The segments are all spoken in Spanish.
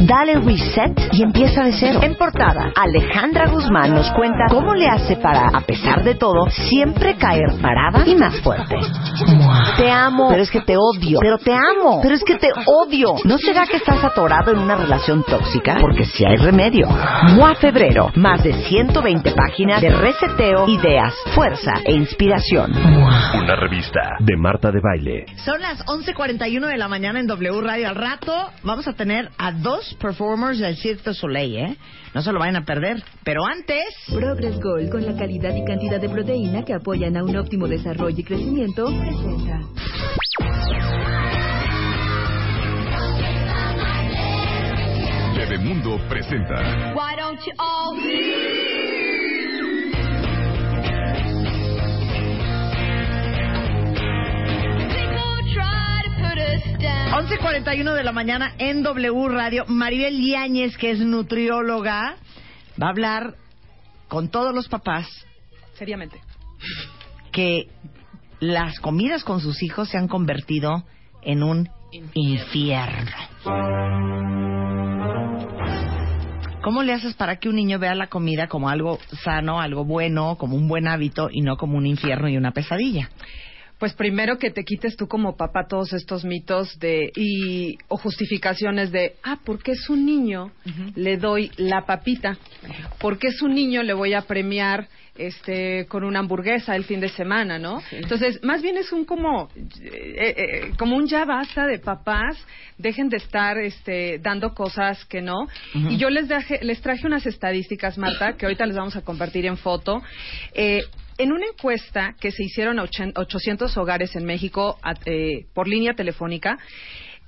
Dale reset y empieza de cero. En portada, Alejandra Guzmán nos cuenta cómo le hace para, a pesar de todo, siempre caer parada y más fuerte. Te amo, pero es que te odio. Pero te amo, pero es que te odio. ¿No será que estás atorado en una relación tóxica? Porque si hay remedio. MOA Febrero, más de 120 páginas de reseteo, ideas, fuerza e inspiración. Una revista de Marta de Baile. Son las 11.41 de la mañana en W Radio. Al rato vamos a tener a dos performers del Cirque du Soleil, ¿eh? No se lo vayan a perder. Pero antes... Progress Gold, con la calidad y cantidad de proteína que apoyan a un óptimo desarrollo y crecimiento, presenta. Bebemundo presenta. Why don't you all 11.41 de la mañana en W Radio. Maribel Yáñez, que es nutrióloga, va a hablar con todos los papás Seriamente. que las comidas con sus hijos se han convertido en un infierno. ¿Cómo le haces para que un niño vea la comida como algo sano, algo bueno, como un buen hábito y no como un infierno y una pesadilla? Pues primero que te quites tú como papá todos estos mitos de y o justificaciones de ah porque es un niño le doy la papita. Porque es un niño le voy a premiar este con una hamburguesa el fin de semana no entonces más bien es un como eh, eh, como un ya basta de papás dejen de estar este dando cosas que no. Y yo les traje les traje unas estadísticas Marta que ahorita les vamos a compartir en foto. Eh, en una encuesta que se hicieron a ochen- 800 hogares en México eh, por línea telefónica,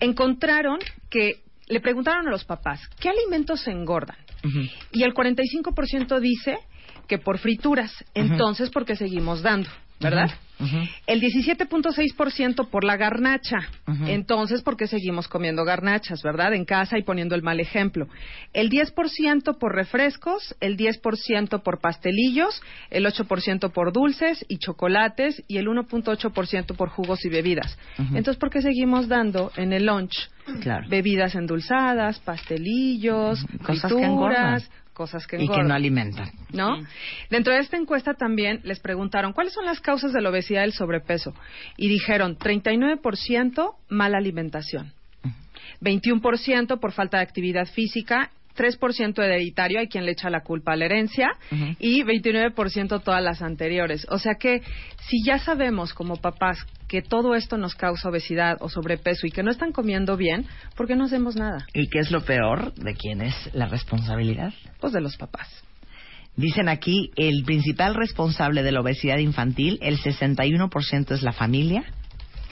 encontraron que le preguntaron a los papás, ¿qué alimentos engordan? Y el 45% dice que por frituras, entonces porque seguimos dando, ¿verdad? El 17.6% por la garnacha, entonces porque seguimos comiendo garnachas, ¿verdad? En casa y poniendo el mal ejemplo. El 10% por refrescos, el 10% por pastelillos, el 8% por dulces y chocolates y el 1.8% por jugos y bebidas. Entonces, ¿por qué seguimos dando en el lunch Claro. bebidas endulzadas, pastelillos, Cosas que engordan. Cosas que Y que engordan? no alimentan. ¿no? Dentro de esta encuesta también les preguntaron cuáles son las causas de la obesidad y el sobrepeso y dijeron 39% mala alimentación, 21% por falta de actividad física, 3% hereditario, hay quien le echa la culpa a la herencia, y 29% todas las anteriores. O sea que si ya sabemos como papás que todo esto nos causa obesidad o sobrepeso y que no están comiendo bien, ¿por qué no hacemos nada? ¿Y qué es lo peor? ¿De quién es la responsabilidad? Pues de los papás. Dicen aquí, el principal responsable de la obesidad infantil, el 61% es la familia,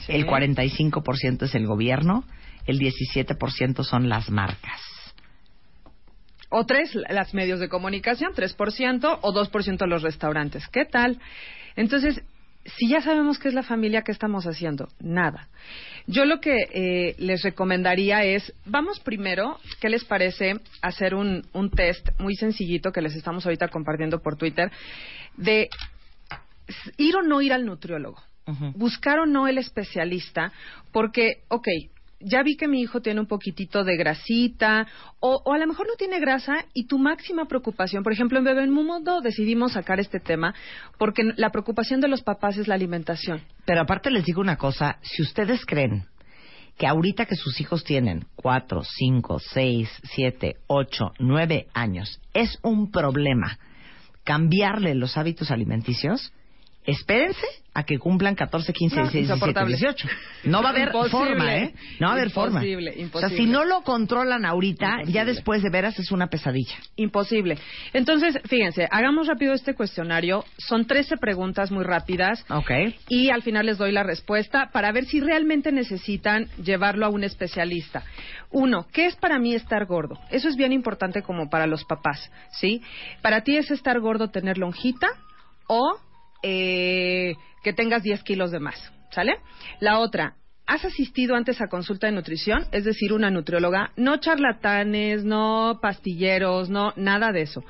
Sí. el 45% es el gobierno, el 17% son las marcas. O tres, las medios de comunicación, 3%, o 2% los restaurantes. ¿Qué tal? Entonces, si ya sabemos qué es la familia, ¿qué estamos haciendo? Nada. Yo lo que eh, les recomendaría es, vamos primero, ¿qué les parece hacer un, un test muy sencillito que les estamos ahorita compartiendo por Twitter, de ir o no ir al nutriólogo? buscar o no el especialista, porque, ok, ya vi que mi hijo tiene un poquitito de grasita, o, o a lo mejor no tiene grasa, y tu máxima preocupación, por ejemplo, en Bebé en Mundo decidimos sacar este tema, porque la preocupación de los papás es la alimentación. Pero aparte les digo una cosa, si ustedes creen que ahorita que sus hijos tienen 4, 5, 6, 7, 8, 9 años, es un problema cambiarle los hábitos alimenticios, espérense a que cumplan 14, 15, No, 16, 17, insoportable. 18. No va a haber Imposible. forma, ¿eh? No va a haber forma. Imposible, O sea, si no lo controlan ahorita, Imposible. ya después de veras es una pesadilla. Imposible. Entonces, fíjense, hagamos rápido este cuestionario. Son 13 preguntas muy rápidas. Ok. Y al final les doy la respuesta para ver si realmente necesitan llevarlo a un especialista. Uno, ¿qué es para mí estar gordo? Eso es bien importante como para los papás, ¿sí? Para ti es estar gordo tener lonjita o eh, que tengas 10 kilos de más, ¿sale? La otra, ¿has asistido antes a consulta de nutrición? Es decir, una nutrióloga, no charlatanes, no pastilleros, no nada de eso.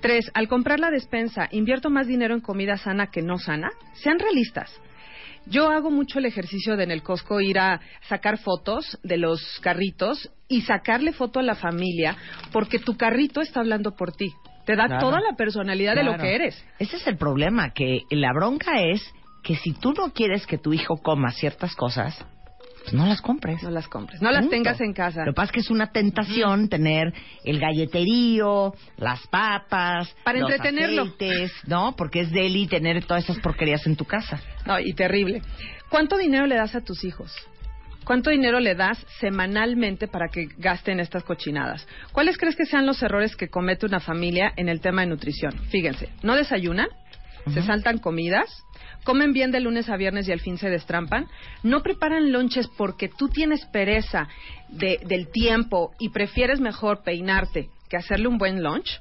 Tres, al comprar la despensa, ¿invierto más dinero en comida sana que no sana? Sean realistas. Yo hago mucho el ejercicio de en el Costco ir a sacar fotos de los carritos y sacarle foto a la familia porque tu carrito está hablando por ti. Te da Claro. toda la personalidad de lo que eres. Ese es el problema, que la bronca es que si tú no quieres que tu hijo coma ciertas cosas, pues no las compres. No las compres, no las Punto. tengas en casa. Lo que pasa es que es una tentación tener el galleterío, las papas, Para los entretenerlo. aceites, ¿no? Porque es deli tener todas esas porquerías en tu casa. No, y terrible. ¿Cuánto dinero le das a tus hijos? ¿Cuánto dinero le das semanalmente para que gasten estas cochinadas? ¿Cuáles crees que sean los errores que comete una familia en el tema de nutrición? Fíjense, no desayunan, se saltan comidas, comen bien de lunes a viernes y al fin se destrampan, no preparan lonches porque tú tienes pereza de- del tiempo y prefieres mejor peinarte que hacerle un buen lunch.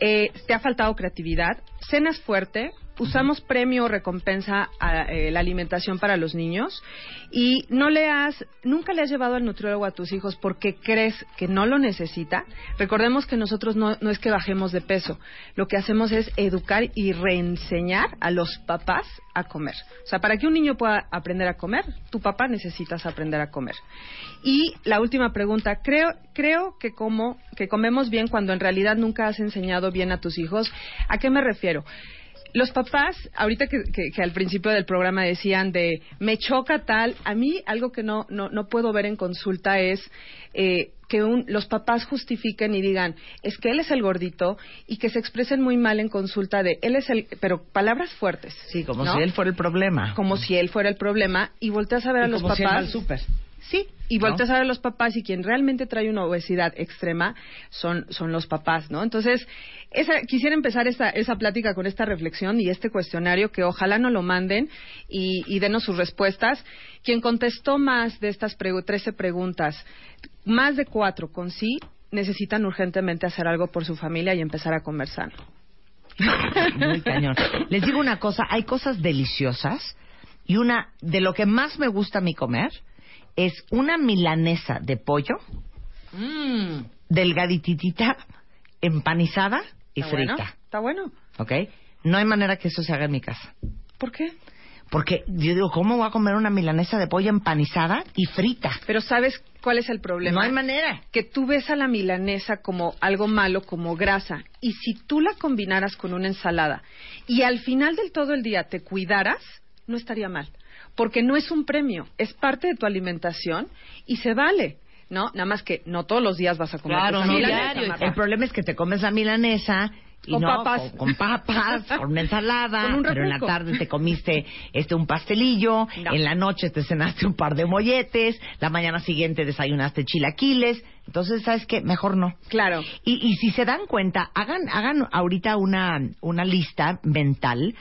Eh, te ha faltado creatividad, cenas fuerte, usamos premio o recompensa a eh, la alimentación para los niños y no le has, nunca le has llevado al nutriólogo a tus hijos porque crees que no lo necesita. Recordemos que nosotros no, no es que bajemos de peso, lo que hacemos es educar y reenseñar a los papás a comer. O sea, para que un niño pueda aprender a comer, tu papá necesitas aprender a comer. Y la última pregunta, creo, creo que como que comemos bien cuando en realidad nunca has enseñado bien a tus hijos. ¿A qué me refiero? Los papás, ahorita que, que- que al principio del programa decían de me choca tal, a mí algo que no, no, no puedo ver en consulta es eh, que un- los papás justifiquen y digan es que él es el gordito y que se expresen muy mal en consulta de él es el, pero palabras fuertes. Sí, como ¿no? si él fuera el problema. Como si él fuera el problema y volteas a ver a los como si él papás. al súper. Sí, y ¿No? volteas a ver los papás y quien realmente trae una obesidad extrema son, son los papás, ¿no? Entonces, esa, quisiera empezar esta, esa plática con esta reflexión y este cuestionario que ojalá no lo manden y, y denos sus respuestas. Quien contestó más de estas pregu- 13 preguntas, más de cuatro con sí, necesitan urgentemente hacer algo por su familia y empezar a comer sano. Muy cañón. Les digo una cosa, hay cosas deliciosas y una de lo que más me gusta a mí comer es una milanesa de pollo delgadititita, empanizada y ¿Está bueno? frita. ¿Está bueno? ¿Ok? No hay manera que eso se haga en mi casa. ¿Por qué? Porque yo digo, ¿cómo voy a comer una milanesa de pollo empanizada y frita? Pero ¿sabes cuál es el problema? No hay manera. que tú ves a la milanesa como algo malo, como grasa, y si tú la combinaras con una ensalada y al final del todo el día te cuidaras, no estaría mal, porque no es un premio, es parte de tu alimentación y se vale, ¿no? Nada más que no todos los días vas a comer Claro, esa no milanesa, diario. El problema es que te comes la milanesa y Con no, papas. Con, con papas, con una ensalada, Con un pero en la tarde te comiste este un pastelillo, No. en la noche te cenaste un par de molletes, la mañana siguiente desayunaste chilaquiles, entonces sabes qué, mejor no. Claro. Y, y si se dan cuenta, hagan hagan ahorita una una lista mental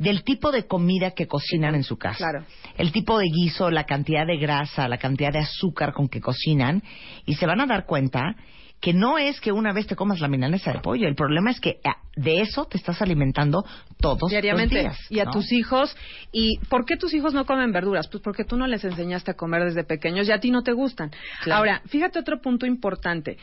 del tipo de comida que cocinan en su casa. Claro. El tipo de guiso, la cantidad de grasa, la cantidad de azúcar con que cocinan y se van a dar cuenta que no es que una vez te comas la milanesa de pollo, el problema es que ah, de eso te estás alimentando todos diariamente los días. y a tus hijos y ¿por qué tus hijos no comen verduras? Pues porque tú no les enseñaste a comer desde pequeños y a ti no te gustan. Claro. Ahora, fíjate otro punto importante.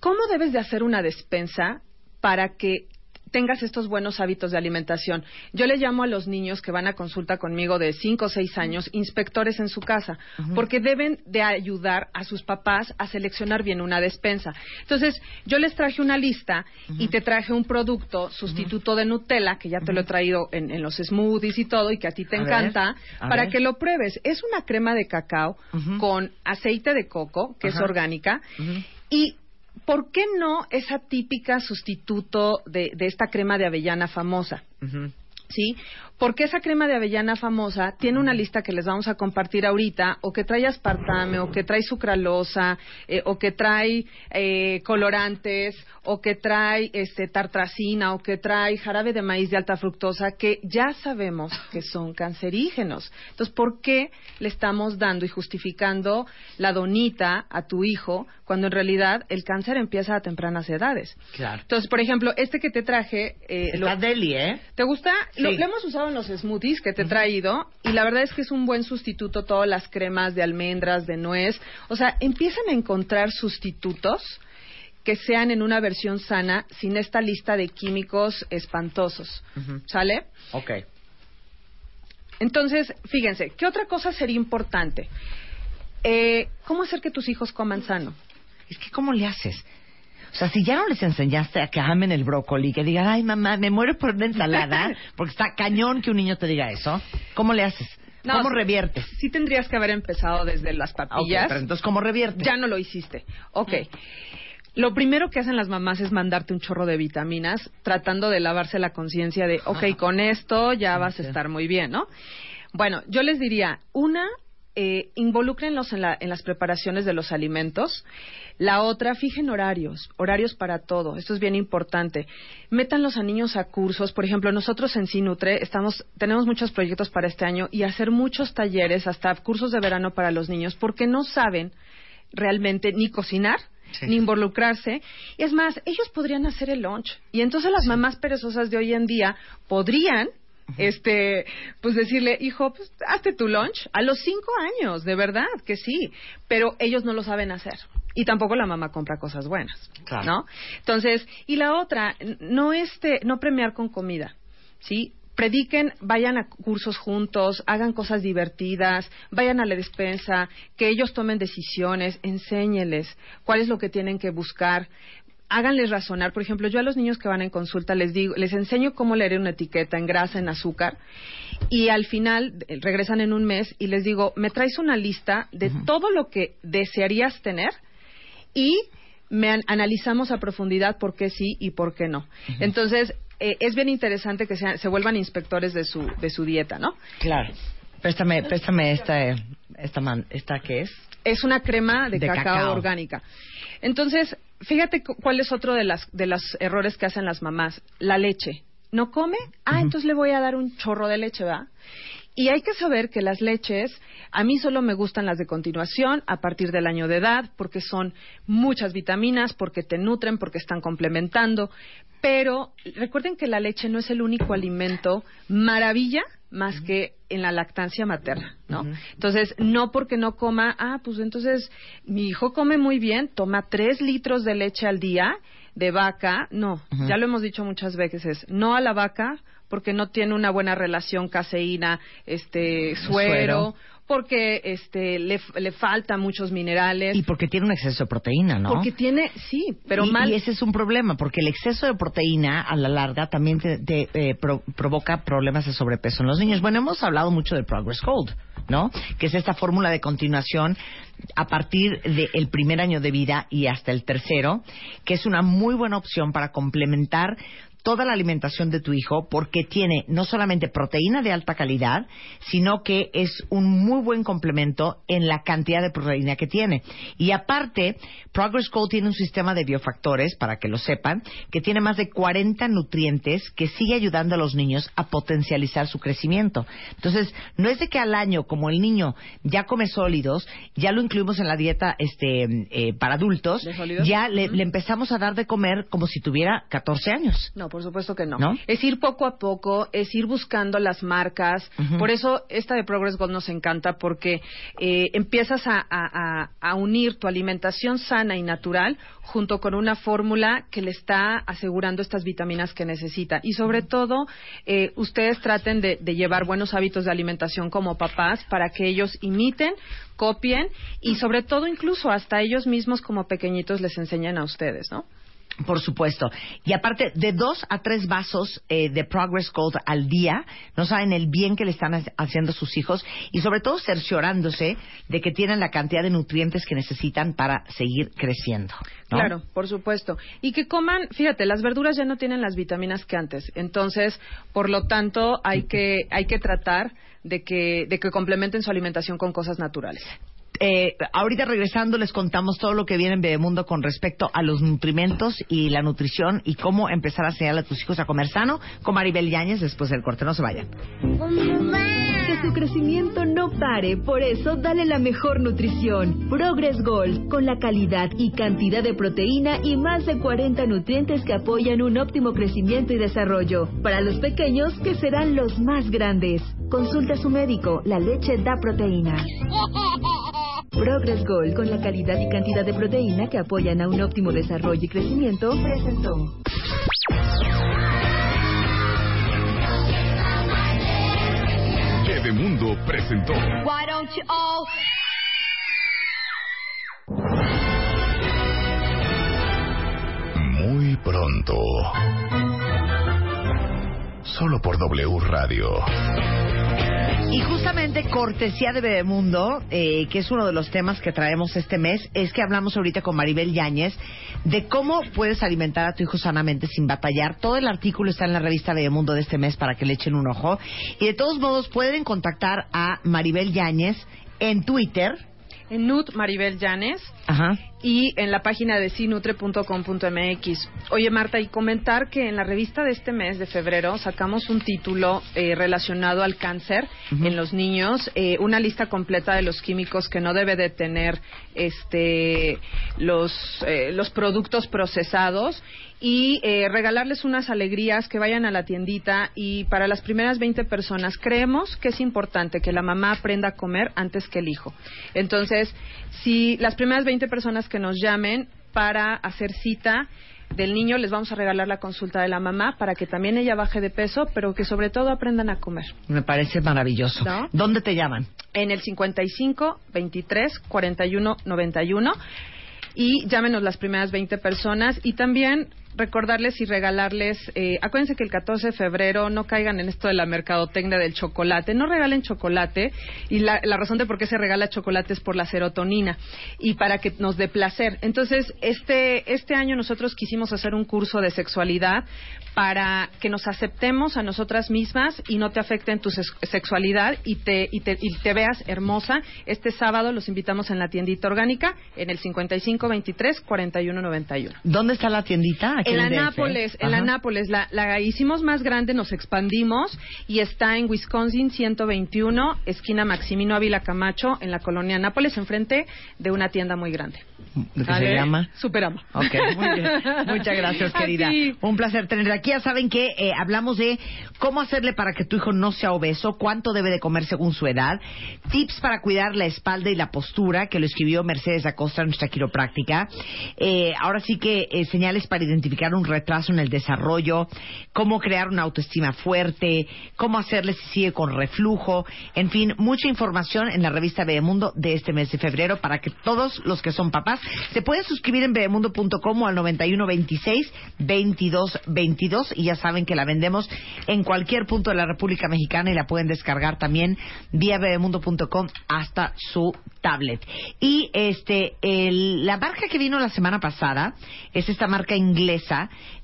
¿Cómo debes de hacer una despensa para que tengas estos buenos hábitos de alimentación. Yo le llamo a los niños que van a consulta conmigo de 5 o 6 años inspectores en su casa, porque deben de ayudar a sus papás a seleccionar bien una despensa. Entonces, yo les traje una lista y te traje un producto sustituto de Nutella, que ya te lo he traído en, en los smoothies y todo, y que a ti te A encanta, para ver. que lo pruebes. Es una crema de cacao con aceite de coco, que es orgánica, y ¿por qué no esa típica sustituto de, de esta crema de avellana famosa? ¿Sí? Porque esa crema de avellana famosa tiene una lista que les vamos a compartir ahorita, o que trae aspartame, o que trae sucralosa, eh, o que trae eh, colorantes, o que trae este, tartracina, o que trae jarabe de maíz de alta fructosa, que ya sabemos que son cancerígenos. Entonces, ¿por qué le estamos dando y justificando la donita a tu hijo cuando en realidad el cáncer empieza a tempranas edades? Claro. Entonces, por ejemplo, este que te traje... Eh, lo- deli, ¿eh? ¿Te gusta? Lo, lo hemos usado en los smoothies que te he traído y la verdad es que es un buen sustituto todas las cremas de almendras, de nuez. O sea, empiezan a encontrar sustitutos que sean en una versión sana sin esta lista de químicos espantosos. ¿Sale? Ok. Entonces, fíjense, ¿qué otra cosa sería importante? Eh, ¿Cómo hacer que tus hijos coman sano? Es que, ¿cómo le haces? O sea, si ya no les enseñaste a que amen el brócoli, que digan, ay, mamá, me muero por una ensalada, porque está cañón que un niño te diga eso, ¿cómo le haces? No, ¿Cómo sí- reviertes? Sí tendrías que haber empezado desde las Ah, papillas. pero entonces, ¿cómo reviertes? Ya no lo hiciste. Ok. Lo primero que hacen las mamás es mandarte un chorro de vitaminas, tratando de lavarse la conciencia de, ok, con esto ya vas a estar muy bien, ¿no? Bueno, yo les diría, una, eh, involúcrenlos en, la- en las preparaciones de los alimentos. La otra, fijen horarios, horarios para todo. Esto es bien importante. Métanlos a niños a cursos. Por ejemplo, nosotros en Sinutre estamos, tenemos muchos proyectos para este año y hacer muchos talleres, hasta cursos de verano para los niños, porque no saben realmente ni cocinar, Sí. ni involucrarse. Y es más, ellos podrían hacer el lunch. Y entonces las mamás perezosas de hoy en día podrían, este, pues decirle, hijo, pues hazte tu lunch a los cinco años, de verdad que sí. Pero ellos no lo saben hacer. Y tampoco la mamá compra cosas buenas, Claro. ¿no? Entonces, y la otra, no este, no premiar con comida, ¿sí? Prediquen, vayan a cursos juntos, hagan cosas divertidas, vayan a la despensa, que ellos tomen decisiones, enséñeles cuál es lo que tienen que buscar, háganles razonar. Por ejemplo, yo a los niños que van en consulta les digo, les enseño cómo leer una etiqueta en grasa, en azúcar, y al final eh, regresan en un mes y les digo, me traes una lista de todo lo que desearías tener y me an- analizamos a profundidad por qué sí y por qué no. Entonces, eh, es bien interesante que sean- se vuelvan inspectores de su, de su dieta, ¿no? Claro. Préstame, préstame esta, eh, esta, man, esta que es. Es una crema de, De cacao, cacao. orgánica. Entonces, fíjate cu- cuál es otro de, las, de los errores que hacen las mamás. La leche. ¿No come? Ah, entonces le voy a dar un chorro de leche, ¿va? Y hay que saber que las leches, a mí solo me gustan las de continuación, a partir del año de edad, porque son muchas vitaminas, porque te nutren, porque están complementando. Pero recuerden que la leche no es el único alimento maravilla más que en la lactancia materna, ¿no? Entonces, no porque no coma, ah, pues entonces mi hijo come muy bien, toma tres litros de leche al día de vaca, no, ya lo hemos dicho muchas veces, no a la vaca porque no tiene una buena relación caseína, este, suero, Suero. Porque este le, le faltan muchos minerales, Y porque tiene un exceso de proteína, ¿no? porque tiene, sí, pero y, mal. y ese es un problema, porque el exceso de proteína a la larga también te, te, eh, pro- provoca problemas de sobrepeso en los niños. Bueno, hemos hablado mucho del Progress Gold, ¿no? Que es esta fórmula de continuación a partir del primer año de vida y hasta el tercero, que es una muy buena opción para complementar toda la alimentación de tu hijo porque tiene no solamente proteína de alta calidad, sino que es un muy buen complemento en la cantidad de proteína que tiene. Y aparte, Progress Gold tiene un sistema de biofactores, para que lo sepan, que tiene más de 40 nutrientes que sigue ayudando a los niños a potencializar su crecimiento. Entonces, no es de que al año, como el niño ya come sólidos, ya lo incluimos en la dieta este, eh, para adultos, ya le, le empezamos a dar de comer como si tuviera 14 años. No, por supuesto que no. ¿No? Es ir poco a poco, es ir buscando las marcas. Por eso esta de Progress Gold nos encanta porque eh, empiezas a, a- a- a unir tu alimentación sana y natural junto con una fórmula que le está asegurando estas vitaminas que necesita. Y sobre todo, eh, ustedes traten de, de llevar buenos hábitos de alimentación como papás para que ellos imiten, copien y sobre todo incluso hasta ellos mismos como pequeñitos les enseñan a ustedes, ¿no? Por supuesto. Y aparte, de dos a tres vasos eh, de Progress Gold al día, no saben el bien que le están haciendo sus hijos y sobre todo cerciorándose de que tienen la cantidad de nutrientes que necesitan para seguir creciendo. Claro, por supuesto. Y que coman, fíjate, las verduras ya no tienen las vitaminas que antes. Entonces, por lo tanto, hay que, hay que tratar de que, de que complementen su alimentación con cosas naturales. Eh, ahorita regresando les contamos todo lo que viene en Bebemundo con respecto a los nutrimentos y la nutrición y cómo empezar a enseñarle a tus hijos a comer sano con Maribel Yáñez después del corte. No se vayan. Que su crecimiento no pare, por eso dale la mejor nutrición. Progress Gold, con la calidad y cantidad de proteína y más de 40 nutrientes que apoyan un óptimo crecimiento y desarrollo. Para los pequeños, que serán los más grandes. Consulta a su médico, la leche da proteína. Progress Gold, con la calidad y cantidad de proteína que apoyan a un óptimo desarrollo y crecimiento, presentó. Mundo presentó. Why don't you all... Muy pronto. Solo por W Radio. Y justamente cortesía de Bebemundo, eh, que es uno de los temas que traemos este mes, es que hablamos ahorita con Maribel Yáñez de cómo puedes alimentar a tu hijo sanamente sin batallar. Todo el artículo está en la revista Bebemundo de este mes para que le echen un ojo. Y de todos modos pueden contactar a Maribel Yáñez en Twitter. En Nut Maribel Yáñez. Ajá y en la página de sinutre.com.mx. Oye, Marta, y comentar que en la revista de este mes de febrero sacamos un título eh, relacionado al cáncer en los niños, eh, una lista completa de los químicos que no debe de tener este, los, eh, los productos procesados y regalarles unas alegrías que vayan a la tiendita y para las primeras 20 personas creemos que es importante que la mamá aprenda a comer antes que el hijo. Entonces, si las primeras 20 personas que nos llamen para hacer cita del niño, les vamos a regalar la consulta de la mamá para que también ella baje de peso, pero que sobre todo aprendan a comer. Me parece maravilloso. ¿Dónde te llaman? En el 55 23 41 91 y llámenos las primeras 20 personas y también recordarles y regalarles, eh, acuérdense que el 14 de febrero no caigan en esto de la mercadotecnia del chocolate, no regalen chocolate y la, la, razón de por qué se regala chocolate es por la serotonina y para que nos dé placer. Entonces, este, este año nosotros quisimos hacer un curso de sexualidad para que nos aceptemos a nosotras mismas y no te afecten tu sexualidad y te, y te, y te veas hermosa. Este sábado los invitamos en la tiendita orgánica en el 5523 4191. ¿Dónde está la tiendita? En la Nápoles, en la Nápoles, la, la, hicimos más grande, nos expandimos y está en Wisconsin 121, esquina Maximino Ávila Camacho, en la colonia Nápoles, enfrente de una tienda muy grande. ¿De qué se llama? Superama. Ok, muy bien. Muchas gracias, querida. Un placer tenerla aquí. Ya saben que eh, hablamos de cómo hacerle para que tu hijo no sea obeso, cuánto debe de comer según su edad, tips para cuidar la espalda y la postura, que lo escribió Mercedes Acosta, nuestra quiropráctica. Eh, ahora sí que eh, señales para identificar un retraso en el desarrollo, cómo crear una autoestima fuerte, cómo hacerle si sigue con reflujo, en fin, mucha información en la revista Bebemundo de este mes de febrero para que todos los que son papás se pueden suscribir en bebemundo.com o al 9126 2222 y ya saben que la vendemos en cualquier punto de la República Mexicana y la pueden descargar también vía bebemundo.com hasta su tablet. Y este la marca que vino la semana pasada es esta marca inglesa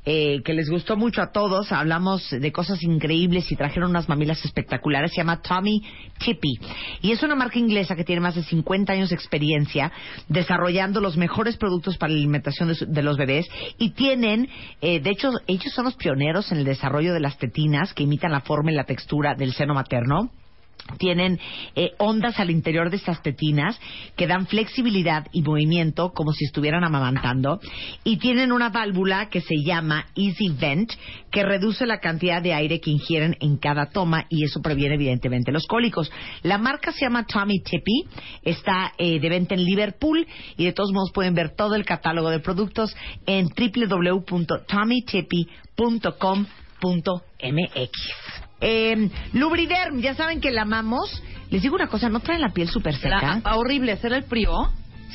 eh, que les gustó mucho a todos. Hablamos de cosas increíbles y trajeron unas mamilas espectaculares. Se llama Tommy Tippy. Y es una marca inglesa que tiene más de 50 años de experiencia desarrollando los mejores productos para la alimentación de, los bebés. Y tienen, eh, de hecho, ellos son los pioneros en el desarrollo de las tetinas que imitan la forma y la textura del seno materno tienen eh, ondas al interior de estas tetinas que dan flexibilidad y movimiento como si estuvieran amamantando y tienen una válvula que se llama Easy Vent que reduce la cantidad de aire que ingieren en cada toma y eso previene evidentemente los cólicos. La marca se llama Tommy Tippy, está eh, de venta en Liverpool y de todos modos pueden ver todo el catálogo de productos en www.tommytippy.com.mx. Eh, Lubriderm, ya saben que la amamos. Les digo una cosa, ¿no trae la piel súper seca? horrible, ¿será el frío?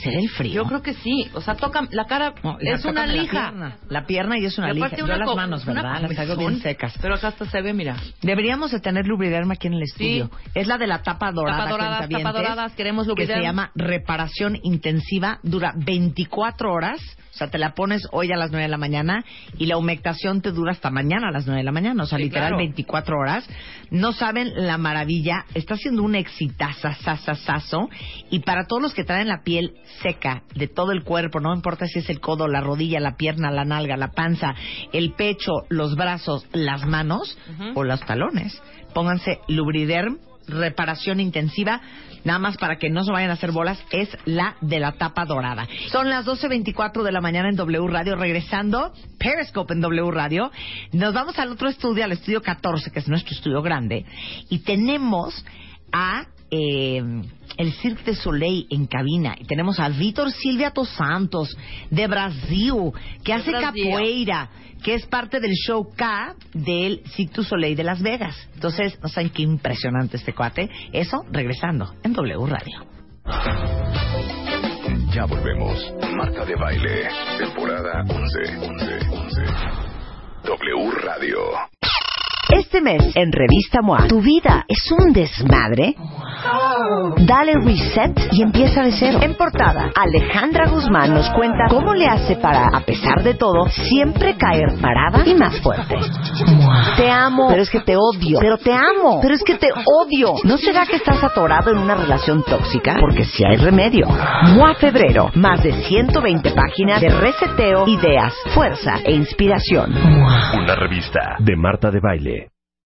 ¿Será el frío? Yo creo que sí. O sea, toca la cara. No, es una lija. La pierna, la pierna y es una Y lija. Yo las manos, ¿verdad? Las traigo bien secas. Pero acá hasta se ve, mira. Deberíamos de tener Lubriderm aquí en el estudio. Es la de la tapa dorada. Tapa doradas, tapa doradas, queremos Que Lubriderm. se llama reparación intensiva. Dura 24 horas. O sea, te la pones hoy a las 9 de la mañana y la humectación te dura hasta mañana a las 9 de la mañana. O sea, Sí, literal claro. 24 horas. No saben la maravilla. Está siendo un exitazazazazo. Y para todos los que traen la piel seca de todo el cuerpo, no importa si es el codo, la rodilla, la pierna, la nalga, la panza, el pecho, los brazos, las manos o los talones, pónganse Lubriderm, reparación intensiva, nada más para que no se vayan a hacer bolas, es la de la tapa dorada. Son las 12.24 de la mañana en W Radio, regresando, Periscope en W Radio. Nos vamos al otro estudio, al estudio 14, que es nuestro estudio grande, y tenemos a eh, el Cirque de Soleil en cabina. Y tenemos a Víctor Silvia dos Santos, de Brasil, que De hace Brasil. capoeira, que es parte del show K del Cirque du Soleil de Las Vegas. Entonces, no saben qué impresionante este cuate. Eso, regresando en W Radio. Ya volvemos. Marta de Baile. Temporada 11. 11. 11. W Radio. Este mes en Revista MOA, ¿tu vida es un desmadre? Dale reset y empieza de cero. En portada, Alejandra Guzmán nos cuenta cómo le hace para, a pesar de todo, siempre caer parada y más fuerte. Te amo, pero es que te odio. Pero te amo, pero es que te odio. ¿No será que estás atorado en una relación tóxica? Porque si hay remedio. MOA Febrero, más de 120 páginas de reseteo, ideas, fuerza e inspiración. Una revista de Marta de Baile.